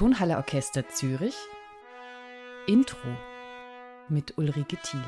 Tonhalle Orchester Zürich Intro mit Ulrike Thiele.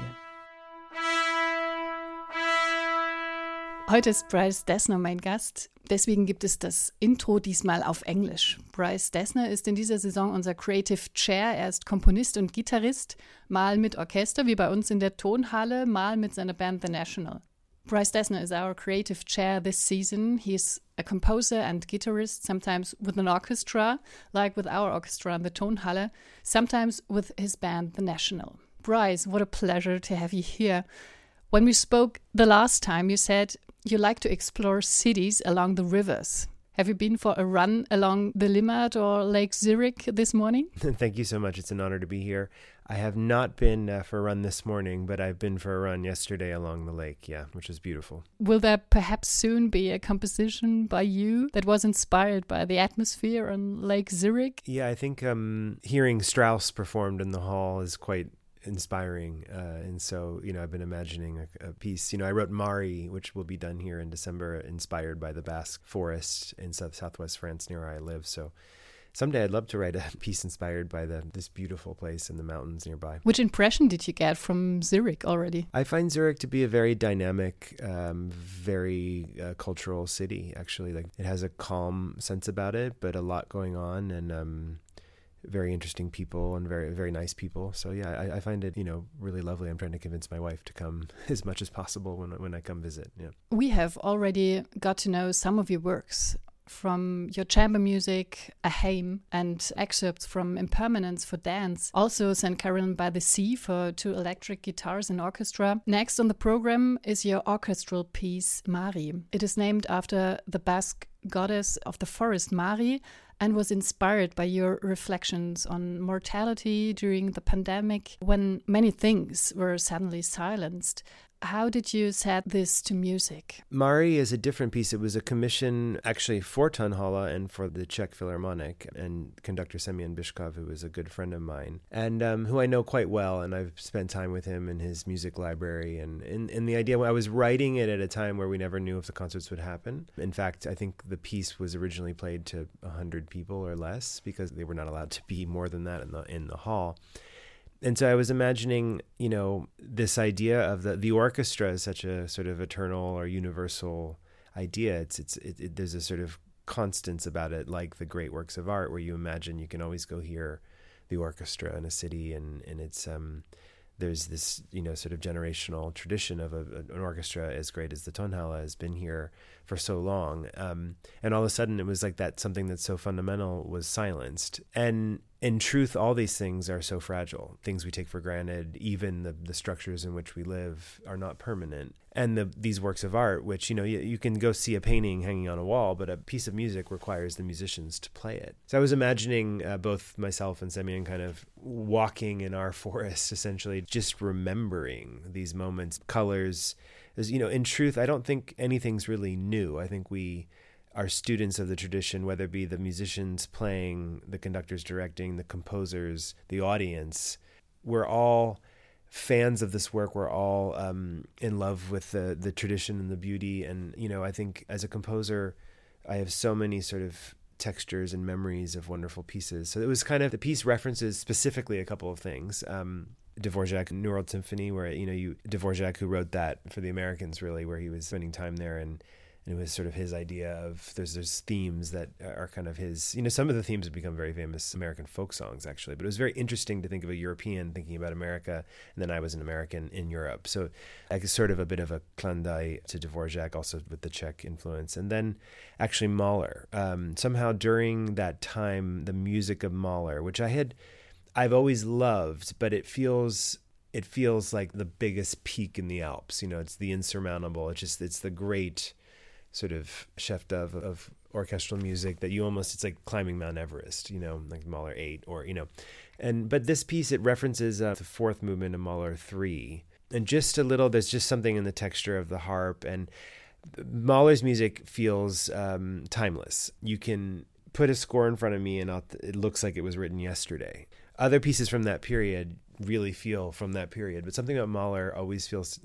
Heute ist Bryce Dessner mein Gast. Deswegen gibt es das Intro diesmal auf Englisch. Bryce Dessner ist in dieser Saison unser Creative Chair. Er ist Komponist und Gitarrist, mal mit Orchester wie bei uns in der Tonhalle, mal mit seiner Band The National. Bryce Dessner is our creative chair this season. He's a composer and guitarist, sometimes with an orchestra, like with our orchestra in the Tonhalle, sometimes with his band, The National. Bryce, what a pleasure to have you here. When we spoke the last time, you said you like to explore cities along the rivers. Have you been for a run along the Limmat or Lake Zurich this morning? Thank you so much. It's an honor to be here. I have not been uh, for a run this morning, but I've been for a run yesterday along the lake, yeah, which is beautiful. Will there perhaps soon be a composition by you that was inspired by the atmosphere on Lake Zurich? Yeah, I think um, hearing Strauss performed in the hall is quite inspiring. Uh, and so, you know, I've been imagining a, a, piece. You know, I wrote Mari, which will be done here in December, inspired by the Basque forest in south southwest France near where I live. So someday I'd love to write a piece inspired by the, this beautiful place in the mountains nearby. Which impression did you get from Zurich already? I find Zurich to be a very dynamic, um, very uh, cultural city. Actually, like it has a calm sense about it, but a lot going on, and um, very interesting people and very very nice people. So yeah, I, I, find it you know really lovely. I'm trying to convince my wife to come as much as possible when when I come visit. Yeah, we have already got to know some of your works from your chamber music, Aheym, and excerpts from Impermanence for dance. Also, St. Carolyn by the Sea for two electric guitars and orchestra. Next on the program is your orchestral piece, Mari. It is named after the Basque goddess of the forest, Mari, and was inspired by your reflections on mortality during the pandemic when many things were suddenly silenced. How did you set this to music? Mari is a different piece. It was a commission actually for Tonhalle and for the Czech Philharmonic and conductor Semyon Bychkov, who is a good friend of mine and um, who I know quite well. And I've spent time with him in his music library. And in, in the idea, I was writing it at a time where we never knew if the concerts would happen. In fact, I think the piece was originally played to 100 people or less because they were not allowed to be more than that in the, in the hall and so I was imagining, you know, this idea of the the orchestra is such a sort of eternal or universal idea. It's it's it, it, there's a sort of constance about it, like the great works of art, where you imagine you can always go hear the orchestra in a city, and and it's um there's this you know sort of generational tradition of a, an orchestra as great as the Tonhalle has been here for so long, um, and all of a sudden it was like that something that's so fundamental was silenced, and in truth, all these things are so fragile. Things we take for granted, even the, the structures in which we live, are not permanent. And the, these works of art, which you know you, you, can go see a painting hanging on a wall, but a piece of music requires the musicians to play it. So I was imagining uh, both myself and Semyon kind of walking in our forest, essentially, just remembering these moments, colors. As you know, in truth, I don't think anything's really new. I think we are students of the tradition, whether it be the musicians playing, the conductors directing, the composers, the audience. We're all fans of this work. We're all um, in love with the the tradition and the beauty. And you know, I think as a composer, I have so many sort of textures and memories of wonderful pieces. So it was kind of the piece references specifically a couple of things. Um, Dvorak New World Symphony, where you know you Dvorak who wrote that for the Americans, really, where he was spending time there and and it was sort of his idea of there's there's themes that are kind of his you know some of the themes have become very famous American folk songs actually but it was very interesting to think of a European thinking about America and then I was an American in Europe. So like sort of a bit of a d'oeil to Dvorak also with the Czech influence and then actually Mahler. Um, somehow during that time the music of Mahler which I had I've always loved but it feels it feels like the biggest peak in the Alps. You know it's the insurmountable. It's just it's the great sort of chef d'oeuvre of orchestral music that you almost it's like climbing Mount Everest, you know, like Mahler eight or you know, and but this piece it references uh, the fourth movement of Mahler three, and just a little. There's just something in the texture of the harp and Mahler's music feels um, timeless. You can put a score in front of me and I'll, it looks like it was written yesterday. Other pieces from that period really feel from that period, but something about Mahler always feels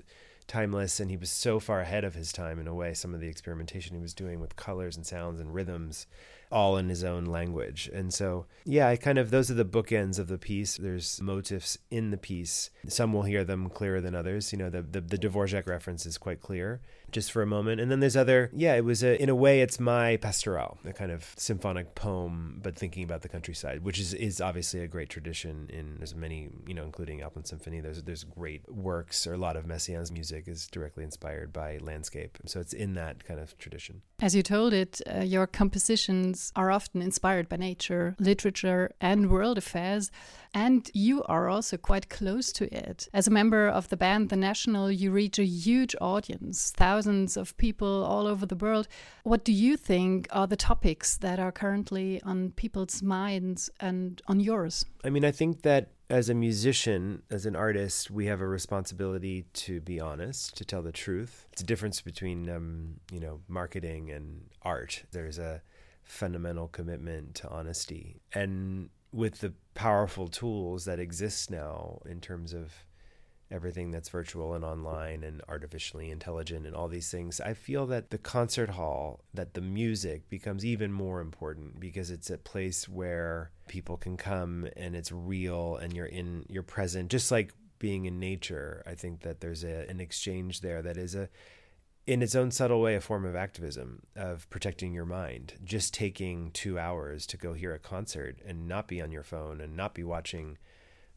timeless and he was so far ahead of his time in a way some of the experimentation he was doing with colors and sounds and rhythms all in his own language. And so yeah i kind of those are the bookends of the piece. There's motifs in the piece. Some will hear them clearer than others. You know the the, the dvorak reference is quite clear just for a moment. And then there's other, yeah, it was a, in a way, it's my pastoral, a kind of symphonic poem, but thinking about the countryside, which is, is obviously a great tradition in, there's many, you know, including Alpine Symphony, there's, there's great works or a lot of Messiaen's music is directly inspired by landscape. So it's in that kind of tradition. As you told it, uh, your compositions are often inspired by nature, literature, and world affairs. And you are also quite close to it. As a member of the band The National, you reach a huge audience, thousands of people all over the world. What do you think are the topics that are currently on people's minds and on yours? I mean, I think that as a musician, as an artist, we have a responsibility to be honest, to tell the truth. It's a difference between, um, you know, marketing and art. There's a fundamental commitment to honesty. And with the powerful tools that exist now in terms of everything that's virtual and online and artificially intelligent and all these things, I feel that the concert hall, that the music becomes even more important because it's a place where people can come and it's real and you're in you're present just like being in nature. I think that there's a, an exchange there that is a in its own subtle way, a form of activism of protecting your mind. Just taking two hours to go hear a concert and not be on your phone and not be watching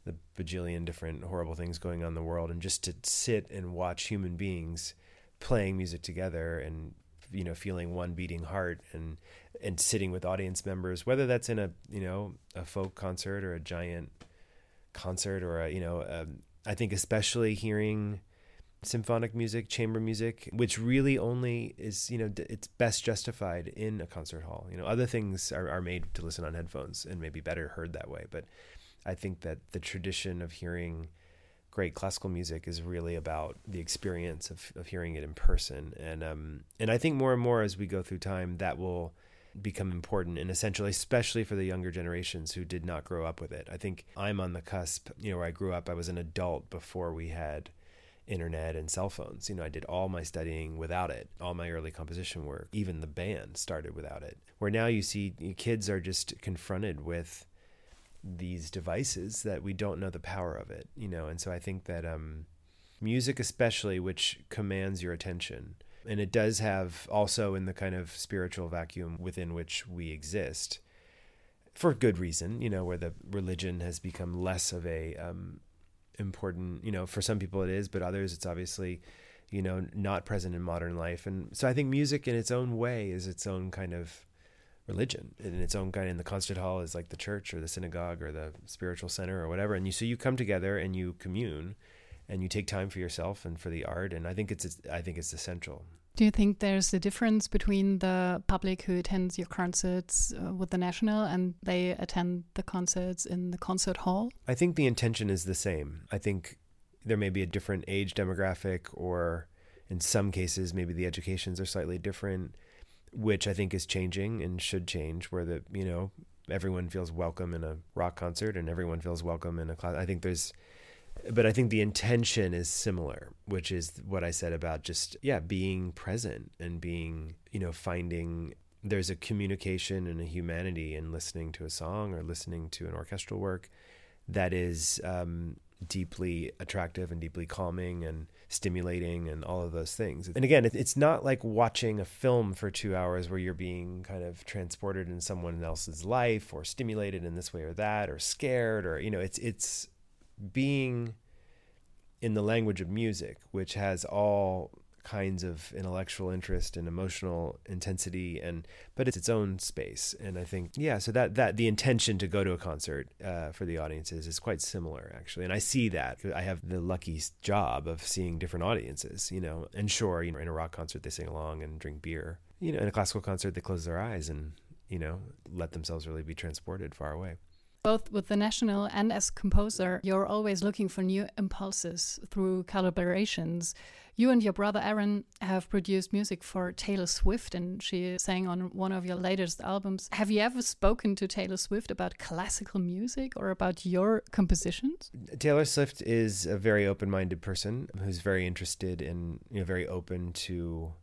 the bajillion different horrible things going on in the world, and just to sit and watch human beings playing music together and you know feeling one beating heart and and sitting with audience members, whether that's in a you know a folk concert or a giant concert or a you know um, I think especially hearing symphonic music, chamber music, which really only is, you know, it's best justified in a concert hall. You know, other things are, are made to listen on headphones and maybe better heard that way. But I think that the tradition of hearing great classical music is really about the experience of, of hearing it in person. And, um, and I think more and more as we go through time, that will become important and essential, especially for the younger generations who did not grow up with it. I think I'm on the cusp, you know, where I grew up, I was an adult before we had internet and cell phones. You know, I did all my studying without it. All my early composition work, even the band started without it. Where now you see kids are just confronted with these devices that we don't know the power of it, you know. And so I think that um, music, especially, which commands your attention, and it does have also in the kind of spiritual vacuum within which we exist, for good reason, you know, where the religion has become less of a um, important you know for some people it is but others it's obviously you know not present in modern life. And so i think music in its own way is its own kind of religion. In its own kind in the concert hall is like the church or the synagogue or the spiritual center or whatever. And you so you come together and you commune and you take time for yourself and for the art. And i think it's i think it's essential do you think there's a difference between the public who attends your concerts uh, with the National and they attend the concerts in the concert hall? I think the intention is the same. I think there may be a different age demographic, or in some cases, maybe the educations are slightly different, which I think is changing and should change, where the, you know, everyone feels welcome in a rock concert and everyone feels welcome in a class. I think there's but I think the intention is similar, which is what I said about just yeah being present and being you know finding there's a communication and a humanity in listening to a song or listening to an orchestral work that is um, deeply attractive and deeply calming and stimulating and all of those things. And again, it's not like watching a film for two hours where you're being kind of transported in someone else's life or stimulated in this way or that or scared or you know it's it's being in the language of music, which has all kinds of intellectual interest and emotional intensity and but it's its own space. And i think yeah so that that the intention to go to a concert uh, for the audiences is quite similar actually. And i see that. I have the lucky job of seeing different audiences you know and sure you know in a rock concert they sing along and drink beer. You know in a classical concert they close their eyes and you know let themselves really be transported far away Both with the National and as composer, you're always looking for new impulses through collaborations. You and your brother Aaron have produced music for Taylor Swift, and she sang on one of your latest albums. Have you ever spoken to Taylor Swift about classical music or about your compositions? Taylor Swift is a very open minded person who's very interested in, you know, very open to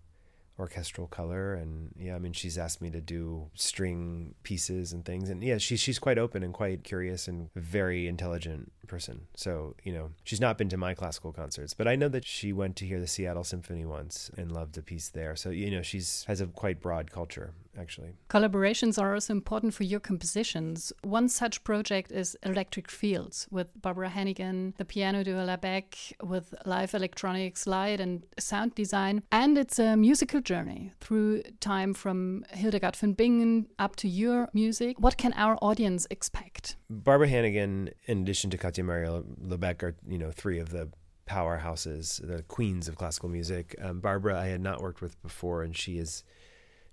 orchestral color. And yeah i mean she's asked me to do string pieces and things. And yeah she's she's quite open and quite curious and very intelligent person so you know she's not been to my classical concerts but i know that she went to hear the seattle symphony once and loved a piece there so you know she's has a quite broad culture actually. Collaborations are also important for your compositions. One such project is Electric Fields with Barbara Hannigan, the piano duo Labèque, with live electronics, light and sound design. And it's a musical journey through time from Hildegard von Bingen up to your music. What can our audience expect? Barbara Hannigan, in addition to Katia Maria Labèque, are you know three of the powerhouses, the queens of classical music. Um, Barbara, I had not worked with before, and she is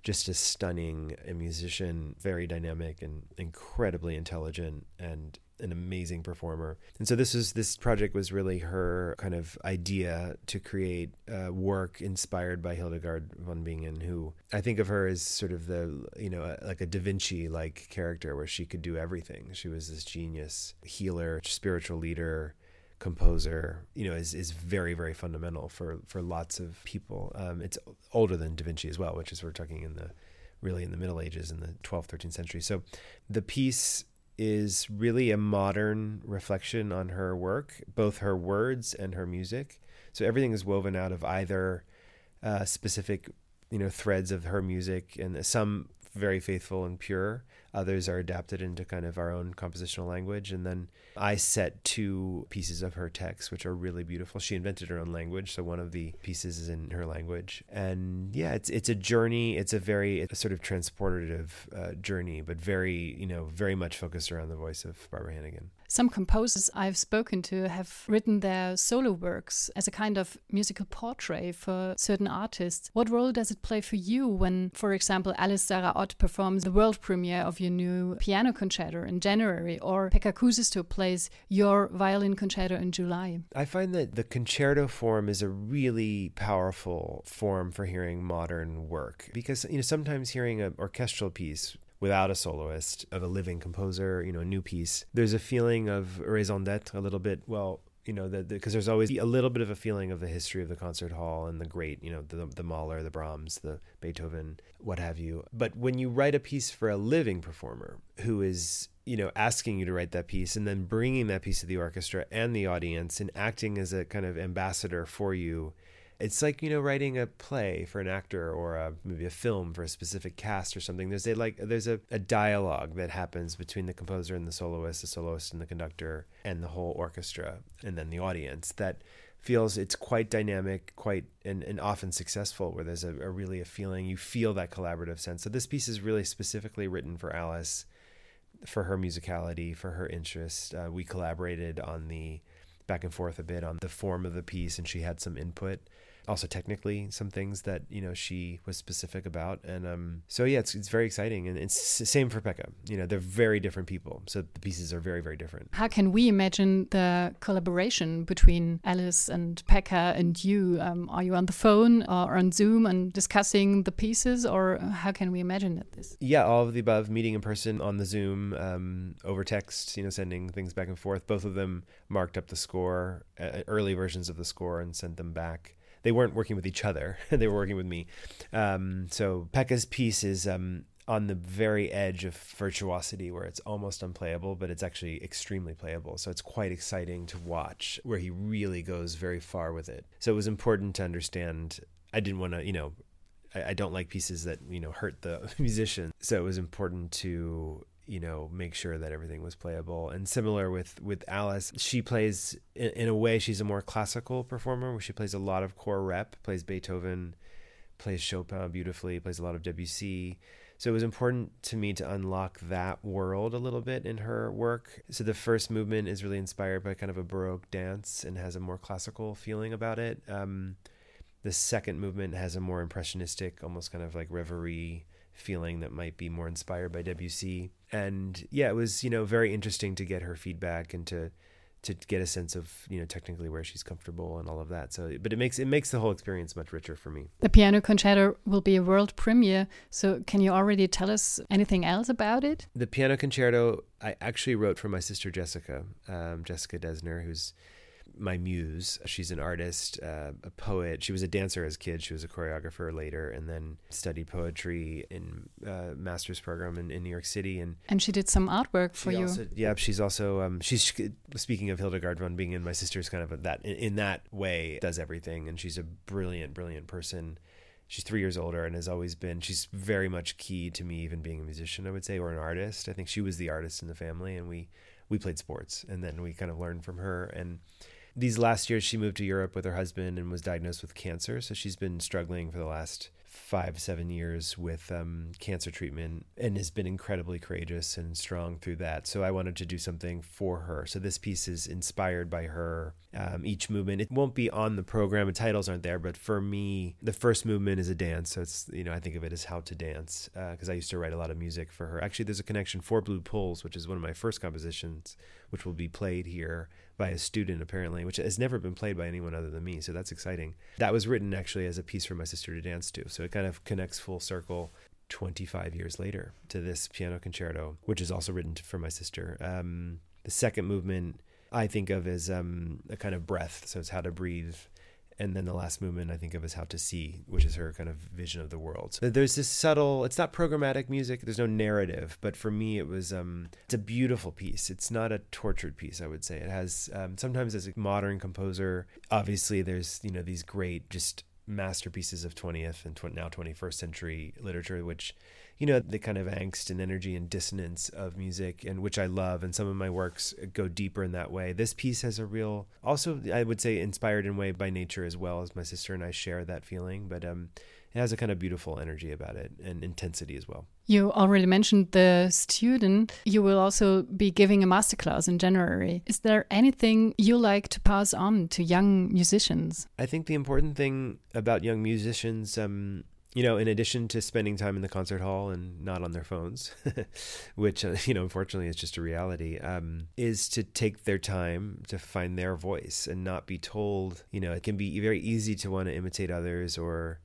just a stunning musician, very dynamic and incredibly intelligent and an amazing performer. And so this is this project was really her kind of idea to create uh, work inspired by Hildegard von Bingen, who I think of her as sort of the you know like a Da Vinci like character where she could do everything. She was this genius healer, spiritual leader, composer, you know, is, is very, very fundamental for, for lots of people. Um, it's older than Da Vinci as well, which is we're talking in the really in the Middle Ages in the 12th, 13th century. So the piece is really a modern reflection on her work, both her words and her music. So everything is woven out of either uh, specific, you know, threads of her music, and some very faithful and pure, Others are adapted into kind of our own compositional language. And then I set two pieces of her text, which are really beautiful. She invented her own language, so one of the pieces is in her language. And yeah, it's it's a journey. It's a very it's a sort of transportative uh, journey, but very you know very much focused around the voice of Barbara Hannigan. Some composers I've spoken to have written their solo works as a kind of musical portrait for certain artists. What role does it play for you when, for example, Alice Sara Ott performs the world premiere of your new piano concerto in January, or Pekka Kuusisto plays your violin concerto in July? I find that the concerto form is a really powerful form for hearing modern work because you know sometimes hearing an orchestral piece without a soloist of a living composer, you know, a new piece. There's a feeling of raison d'être a little bit. Well, you know, because the, there's always a little bit of a feeling of the history of the concert hall and the great, you know, the the Mahler, the Brahms, the Beethoven, what have you. But when you write a piece for a living performer who is you know asking you to write that piece and then bringing that piece to the orchestra and the audience and acting as a kind of ambassador for you it's like you know writing a play for an actor or a, maybe a film for a specific cast or something. There's a like there's a, a dialogue that happens between the composer and the soloist the soloist and the conductor and the whole orchestra and then the audience that feels it's quite dynamic quite and, and often successful where there's a, a really a feeling you feel that collaborative sense. So this piece is really specifically written for alice for her musicality for her interest. Uh, we collaborated on the back and forth a bit on the form of the piece and she had some input also technically some things that you know she was specific about. And um so yeah it's, it's very exciting. And it's same for Pekka. You know they're very different people. So the pieces are very very different. How can we imagine the collaboration between Alice and Pekka and you? Um, are you on the phone or on Zoom and discussing the pieces or how can we imagine this? Yeah all of the above meeting in person on the Zoom um, over text you know sending things back and forth both of them marked up the score uh, early versions of the score and sent them back they weren't working with each other; they were working with me. Um, so Pekka's piece is um, on the very edge of virtuosity, where it's almost unplayable, but it's actually extremely playable. So it's quite exciting to watch, where he really goes very far with it. So it was important to understand. I didn't want to, you know, I, I don't like pieces that you know hurt the musician. So it was important to you know make sure that everything was playable. And similar with with alice she plays in, in, a way she's a more classical performer where she plays a lot of core rep plays beethoven plays chopin beautifully plays a lot of debussy. So it was important to me to unlock that world a little bit in her work. So the first movement is really inspired by kind of a baroque dance and has a more classical feeling about it. Um, the second movement has a more impressionistic almost kind of like reverie feeling that might be more inspired by Debussy. And yeah, it was, you know, very interesting to get her feedback and to to get a sense of you know technically where she's comfortable and all of that. So, but it makes it makes the whole experience much richer for me. The piano concerto will be a world premiere. So, can you already tell us anything else about it? The piano concerto I actually wrote for my sister Jessica, um, Jessica Dessner, who's my muse. She's an artist, uh, a poet. She was a dancer as a kid. She was a choreographer later, and then studied poetry in uh, master's program in, in, New York City. And and she did some artwork for you. Also, yeah, she's also um, she's speaking of Hildegard von Bingen. My sister's kind of a, that in, in that way does everything, and she's a brilliant, brilliant person she's three years older and has always been she's very much key to me even being a musician i would say or an artist i think she was the artist in the family and we we played sports and then we kind of learned from her and these last years she moved to Europe with her husband and was diagnosed with cancer. So she's been struggling for the last five, seven years with um, cancer treatment and has been incredibly courageous and strong through that. So I wanted to do something for her. So this piece is inspired by her. Um, each movement, it won't be on the program, the titles aren't there, but for me, the first movement is a dance. So it's, you know, I think of it as how to dance because uh, I used to write a lot of music for her. Actually, there's a connection for Blue Pulls, which is one of my first compositions, which will be played here by a student apparently, which has never been played by anyone other than me. So that's exciting. That was written actually as a piece for my sister to dance to. So it kind of connects full circle 25 years later to this piano concerto, which is also written for my sister. Um, the second movement I think of as um, a kind of breath. So it's how to breathe and then the last movement I think of is How to See, which is her kind of vision of the world. There's this subtle. It's not programmatic music. There's no narrative, but for me, it was. Um, it's a beautiful piece. It's not a tortured piece. I would say it has. Um, sometimes as a modern composer, obviously there's you know these great just masterpieces of 20th and tw- now 21st century literature, which you know, the kind of angst and energy and dissonance of music, and which I love. And some of my works go deeper in that way. This piece has a real, also, I would say, inspired in way by nature as well as my sister and I share that feeling. But um, it has a kind of beautiful energy about it and intensity as well. You already mentioned the student. You will also be giving a masterclass in January. Is there anything you like to pass on to young musicians? I think the important thing about young musicians, um, you know, in addition to spending time in the concert hall and not on their phones, which, uh, you know, unfortunately is just a reality, um, is to take their time to find their voice and not be told, you know, it can be very easy to want to imitate others or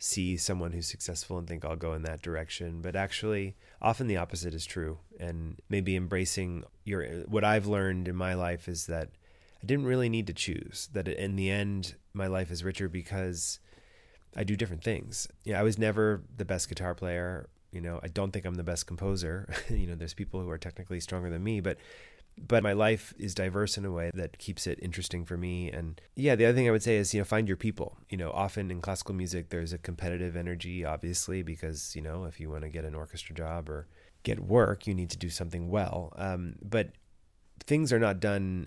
see someone who's successful and think I'll go in that direction. But actually, often the opposite is true. And maybe embracing your, what I've learned in my life is that I didn't really need to choose, that in the end, my life is richer because I do different things. Yeah, I was never the best guitar player. You know, I don't think I'm the best composer. you know, there's people who are technically stronger than me, but but my life is diverse in a way that keeps it interesting for me and yeah the other thing i would say is you know find your people you know often in classical music there's a competitive energy obviously because you know if you want to get an orchestra job or get work you need to do something well um, but things are not done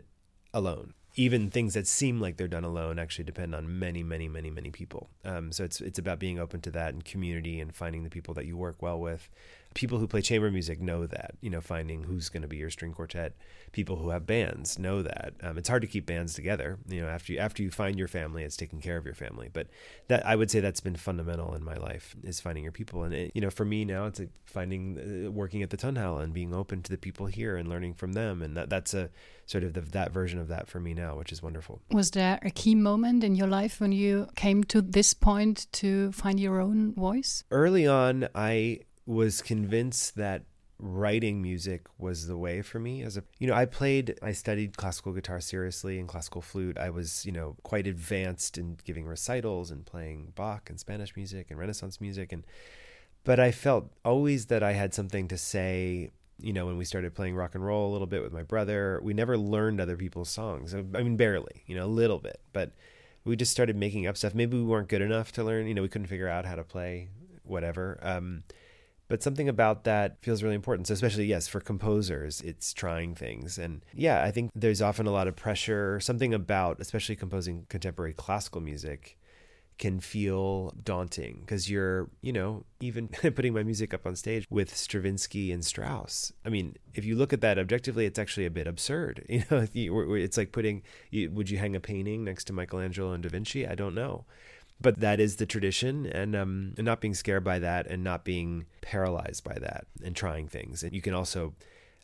alone even things that seem like they're done alone actually depend on many, many, many, many people. Um, so it's it's about being open to that and community and finding the people that you work well with people who play chamber music know that you know finding who's going to be your string quartet. People who have bands know that. Um, it's hard to keep bands together you know after you after you find your family it's taking care of your family. But that i would say that's been fundamental in my life is finding your people. And it, you know for me now it's like finding uh, working at the Tonhalle and being open to the people here and learning from them. And that that's a sort of the, that version of that for me now which is wonderful. Was there a key moment in your life when you came to this point to find your own voice? Early on i was convinced that writing music was the way for me as a you know I played I studied classical guitar seriously and classical flute. I was you know quite advanced in giving recitals and playing Bach and Spanish music and renaissance music. And but I felt always that I had something to say you know when we started playing rock and roll a little bit with my brother. We never learned other people's songs. I mean barely you know a little bit but we just started making up stuff. Maybe we weren't good enough to learn you know we couldn't figure out how to play whatever. Um but something about that feels really important. So especially yes, for composers, it's trying things. And yeah, I think there's often a lot of pressure, something about especially composing contemporary classical music can feel daunting because you're, you know, even putting my music up on stage with Stravinsky and Strauss. I mean, if you look at that objectively, it's actually a bit absurd. You know, it's like putting, would you hang a painting next to Michelangelo and Da Vinci? I don't know but that is the tradition and um and not being scared by that and not being paralyzed by that and trying things. And you can also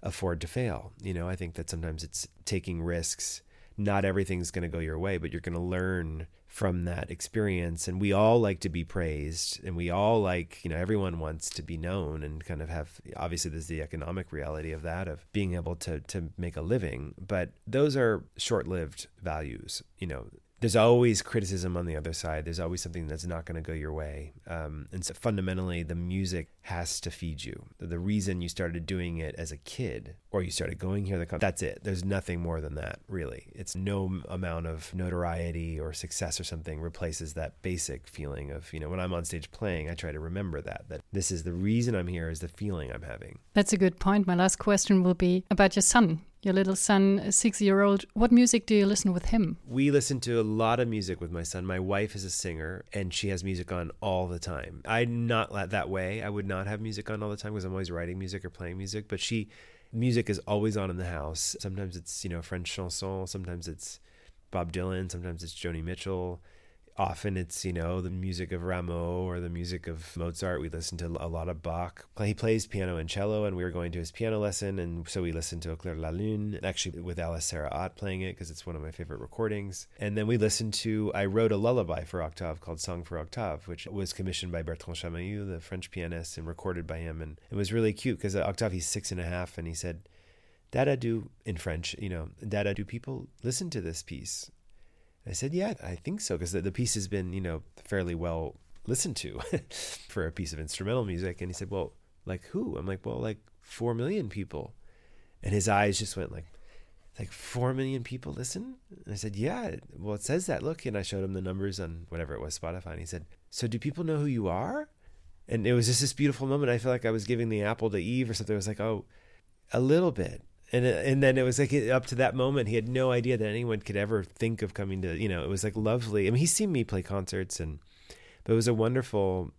afford to fail. You know i think that sometimes it's taking risks. Not everything's going to go your way but you're going to learn from that experience. And we all like to be praised and we all like you know everyone wants to be known and kind of have obviously there's the economic reality of that of being able to to make a living. But those are short-lived values you know there's always criticism on the other side. There's always something that's not going to go your way. Um, and so fundamentally, the music has to feed you. The reason you started doing it as a kid or you started going here, that's it. There's nothing more than that, really. It's no amount of notoriety or success or something replaces that basic feeling of, you know, when I'm on stage playing, I try to remember that, that this is the reason I'm here is the feeling I'm having. That's a good point. My last question will be about your son your little son, six year old. What music do you listen with him? We listen to a lot of music with my son. My wife is a singer and she has music on all the time. I'm not that way. I would not have music on all the time because I'm always writing music or playing music, but she, music is always on in the house. Sometimes it's, you know, French chanson, sometimes it's Bob Dylan, sometimes it's Joni Mitchell often it's you know the music of Rameau or the music of Mozart. We listen to a lot of Bach. He plays piano and cello, and we were going to his piano lesson, and so we listened to Au clair de la lune, actually with Alice Sara Ott playing it because it's one of my favorite recordings. And then we listened to I wrote a lullaby for octave called Song for Octave, which was commissioned by Bertrand Chamayou, the French pianist, and recorded by him, and it was really cute because uh, Octave he's six and a half, and he said. Dada, do in French, you know, Dada, do people listen to this piece? I said, yeah, I think so, because the, the piece has been, you know, fairly well listened to for a piece of instrumental music. And he said, well, like who? I'm like, well, like four million people. And his eyes just went like, like four million people listen. And I said, yeah, well, it says that. Look, and I showed him the numbers on whatever it was, Spotify, and he said, so do people know who you are? And it was just this beautiful moment. I feel like I was giving the apple to Eve or something. I was like, oh, a little bit and and then it was like up to that moment he had no idea that anyone could ever think of coming to you know it was like lovely. I mean he's seen me play concerts and but it was a wonderful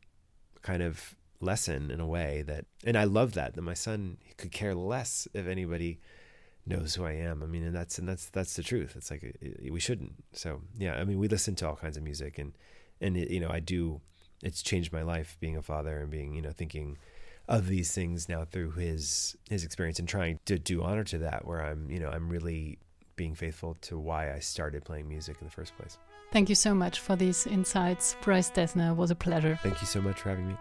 kind of lesson in a way that and i love that that my son could care less if anybody knows who i am. I mean and that's and that's that's the truth. It's like we shouldn't. So yeah i mean we listen to all kinds of music and and it, you know i do it's changed my life being a father and being you know thinking of these things now through his his experience and trying to do honor to that where I'm you know I'm really being faithful to why I started playing music in the first place. Thank you so much for these insights. Bryce Dessner was a pleasure. Thank you so much for having me.